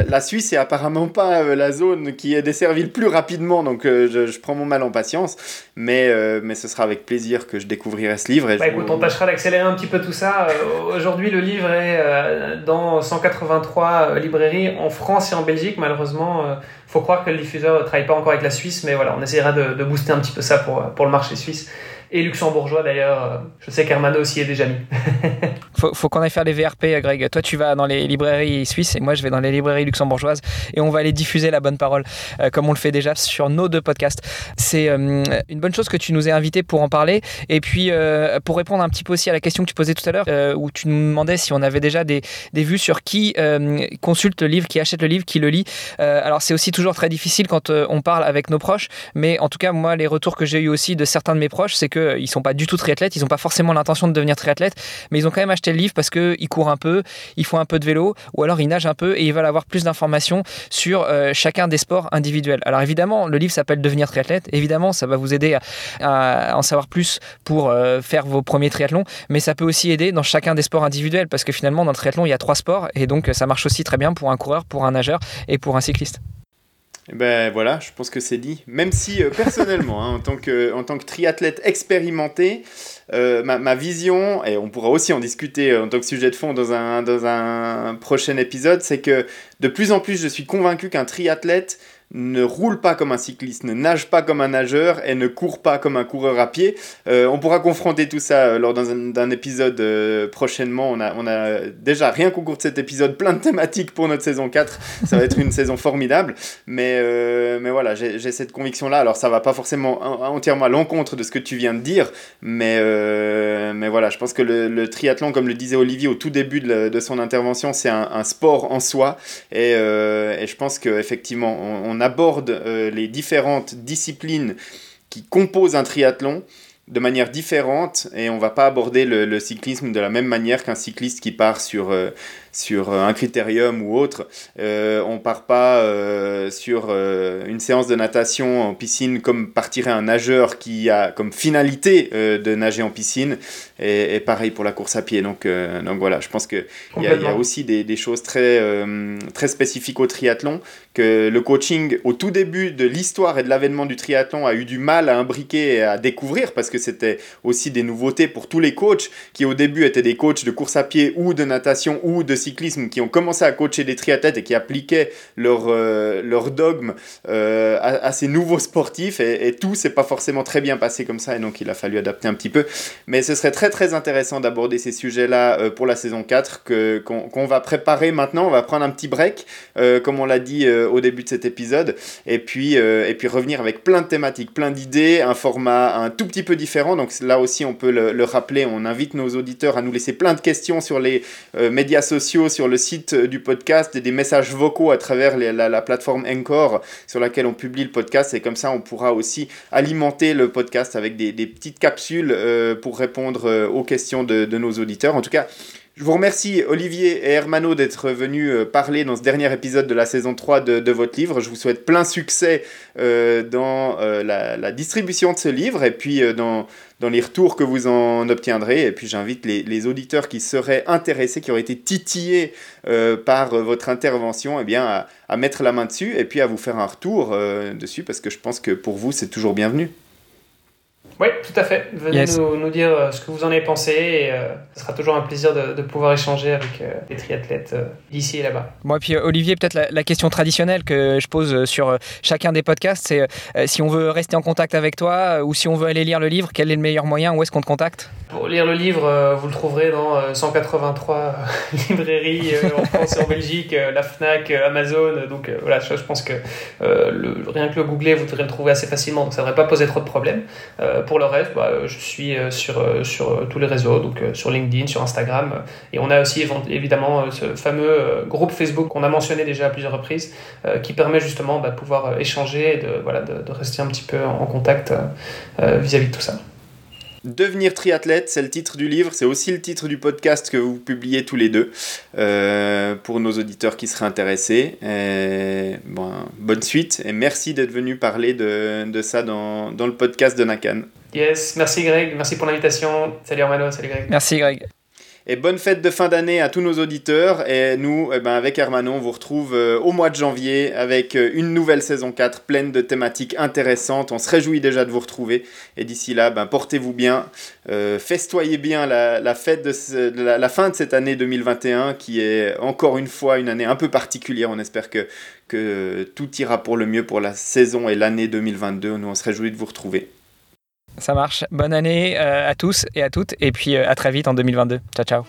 Speaker 2: la Suisse est apparemment pas la zone qui est desservie le plus rapidement donc je, je, prends mon mal en patience mais, mais ce sera avec plaisir que je découvrirai ce livre
Speaker 3: bah, écoute, on tâchera d'accélérer un petit peu tout ça. Euh, aujourd'hui, le livre est euh, dans 183 euh, librairies en France et en Belgique. Malheureusement, il faut croire que le diffuseur ne travaille pas encore avec la Suisse, mais voilà, on essaiera de, de, booster un petit peu ça pour, pour le marché suisse. Et luxembourgeois d'ailleurs. Je sais qu'Hermano aussi est déjà mis. (laughs)
Speaker 1: faut, faut qu'on aille faire les VRP, Greg. Toi, tu vas dans les librairies suisses et moi, je vais dans les librairies luxembourgeoises et on va aller diffuser la bonne parole comme on le fait déjà sur nos deux podcasts. C'est une bonne chose que tu nous aies invité pour en parler. Et puis, pour répondre un petit peu aussi à la question que tu posais tout à l'heure, où tu nous demandais si on avait déjà des, des vues sur qui consulte le livre, qui achète le livre, qui le lit. alors, c'est aussi toujours très difficile quand on parle avec nos proches, mais en tout cas, moi, les retours que j'ai eu aussi de certains de mes proches, c'est qu'ils ne sont pas du tout triathlètes, ils n'ont pas forcément l'intention de devenir triathlète, mais ils ont quand même acheté le livre parce qu'ils courent un peu, ils font un peu de vélo, ou alors ils nagent un peu et ils veulent avoir plus d'informations sur chacun des sports individuels. Alors évidemment, le livre s'appelle Devenir triathlète, évidemment, ça va vous aider à, en savoir plus pour faire vos premiers triathlons, mais ça peut aussi aider dans chacun des sports individuels, parce que finalement, dans le triathlon, il y a trois sports, et donc ça marche aussi très bien pour un coureur, pour un nageur et pour un cycliste.
Speaker 2: Eh ben voilà, je pense que c'est dit. Même si euh, personnellement, hein, en, tant que, en tant que triathlète expérimenté, euh, ma, ma, vision, et on pourra aussi en discuter euh, en tant que sujet de fond dans un, dans un prochain épisode, c'est que de plus en plus je suis convaincu qu'un triathlète ne roule pas comme un cycliste, ne nage pas comme un nageur et ne court pas comme un coureur à pied. Euh, on pourra confronter tout ça euh, lors d'un épisode euh, prochainement. On a, on a déjà, rien qu'au cours de cet épisode, plein de thématiques pour notre saison 4. Ça va être une (laughs) saison formidable. Mais, mais voilà, j'ai cette conviction-là. Alors ça va pas forcément entièrement à l'encontre de ce que tu viens de dire. Mais, mais voilà, je pense que le, triathlon, comme le disait Olivier au tout début de, de son intervention, c'est un, un, sport en soi. Et, et je pense qu'effectivement, on, on aborde euh, les différentes disciplines qui composent un triathlon de manière différente et on va pas aborder le, cyclisme de la même manière qu'un cycliste qui part sur, euh, sur euh, un critérium ou autre. Euh, on part pas euh, sur une séance de natation en piscine comme partirait un nageur qui a comme finalité de nager en piscine. Et, pareil pour la course à pied. Donc, donc voilà, je pense qu'il y, a, y a aussi des, des choses très, très spécifiques au triathlon que le coaching au tout début de l'histoire et de l'avènement du triathlon a eu du mal à imbriquer et à découvrir parce que c'était aussi des nouveautés pour tous les coachs qui au début étaient des coachs de course à pied ou de natation ou de cyclisme qui ont commencé à coacher des triathlètes et qui appliquaient leur, euh, leur dogme euh, à, ces nouveaux sportifs et, tout s'est pas forcément très bien passé comme ça et donc il a fallu adapter un petit peu. Mais ce serait très très intéressant d'aborder ces sujets-là euh, pour la saison 4 que, qu'on, va préparer maintenant. On va prendre un petit break, comme on l'a dit au début de cet épisode, et puis, et puis revenir avec plein de thématiques, plein d'idées, un format un tout petit peu différent. Donc là aussi, on peut le, le rappeler, on invite nos auditeurs à nous laisser plein de questions sur les médias sociaux, sur le site du podcast et des messages vocaux à travers la, plateforme Encore sur laquelle on publie le podcast. Et comme ça, on pourra aussi alimenter le podcast avec des, petites capsules euh, pour répondre euh, aux questions de, de nos auditeurs. En tout cas, je vous remercie Olivier et Hermano d'être venus euh, parler dans ce dernier épisode de la saison 3 de, votre livre. Je vous souhaite plein succès euh, dans euh, la, distribution de ce livre et puis dans, les retours que vous en obtiendrez. Et puis j'invite les, auditeurs qui seraient intéressés, qui auraient été titillés par votre intervention, eh à, à, mettre la main dessus et puis à vous faire un retour dessus parce que je pense que pour vous c'est toujours bienvenu.
Speaker 3: Oui, tout à fait. Venez nous, nous, dire euh, ce que vous en avez pensé. Et, euh, ce sera toujours un plaisir de, de pouvoir échanger avec euh, les triathlètes d'ici et là-bas.
Speaker 1: Moi, puis Olivier, peut-être la, question traditionnelle que je pose sur chacun des podcasts, c'est si on veut rester en contact avec toi ou si on veut aller lire le livre, quel est le meilleur moyen? Où est-ce qu'on te contacte?
Speaker 3: Pour lire le livre, vous le trouverez dans 183 (laughs) librairies en France et en Belgique, la Fnac, Amazon. Donc voilà, je, pense que le, rien que le googler, vous devrez le trouver assez facilement. Donc ça ne devrait pas poser trop de problèmes pour le reste, bah, je suis euh, sur, euh, sur euh, tous les réseaux, donc sur LinkedIn, sur Instagram. Et on a aussi évidemment ce fameux groupe Facebook qu'on a mentionné déjà à plusieurs reprises, qui permet justement bah, de pouvoir échanger et de, voilà, de, rester un petit peu en contact vis-à-vis de tout ça.
Speaker 2: Devenir triathlète, c'est le titre du livre, c'est aussi le titre du podcast que vous publiez tous les deux pour nos auditeurs qui seraient intéressés. bon, bonne suite et merci d'être venu parler de, de ça dans, dans, le podcast de Nakan.
Speaker 3: Yes, merci Greg, merci pour l'invitation. Salut Armano, salut Greg.
Speaker 1: Merci Greg.
Speaker 2: Et bonne fête de fin d'année à tous nos auditeurs. Et nous, eh ben, avec Hermano, on vous retrouve euh, au mois de janvier avec euh, une nouvelle saison 4 pleine de thématiques intéressantes. On se réjouit déjà de vous retrouver. Et d'ici là, ben, portez-vous bien. Euh, festoyez bien la, fête de, la, fin de cette année 2021 qui est encore une fois une année un peu particulière. On espère que, que tout ira pour le mieux pour la saison et l'année 2022. Nous, on se réjouit de vous retrouver.
Speaker 1: Ça marche. Bonne année à tous et à toutes. Et puis à très vite en 2022. Ciao, ciao.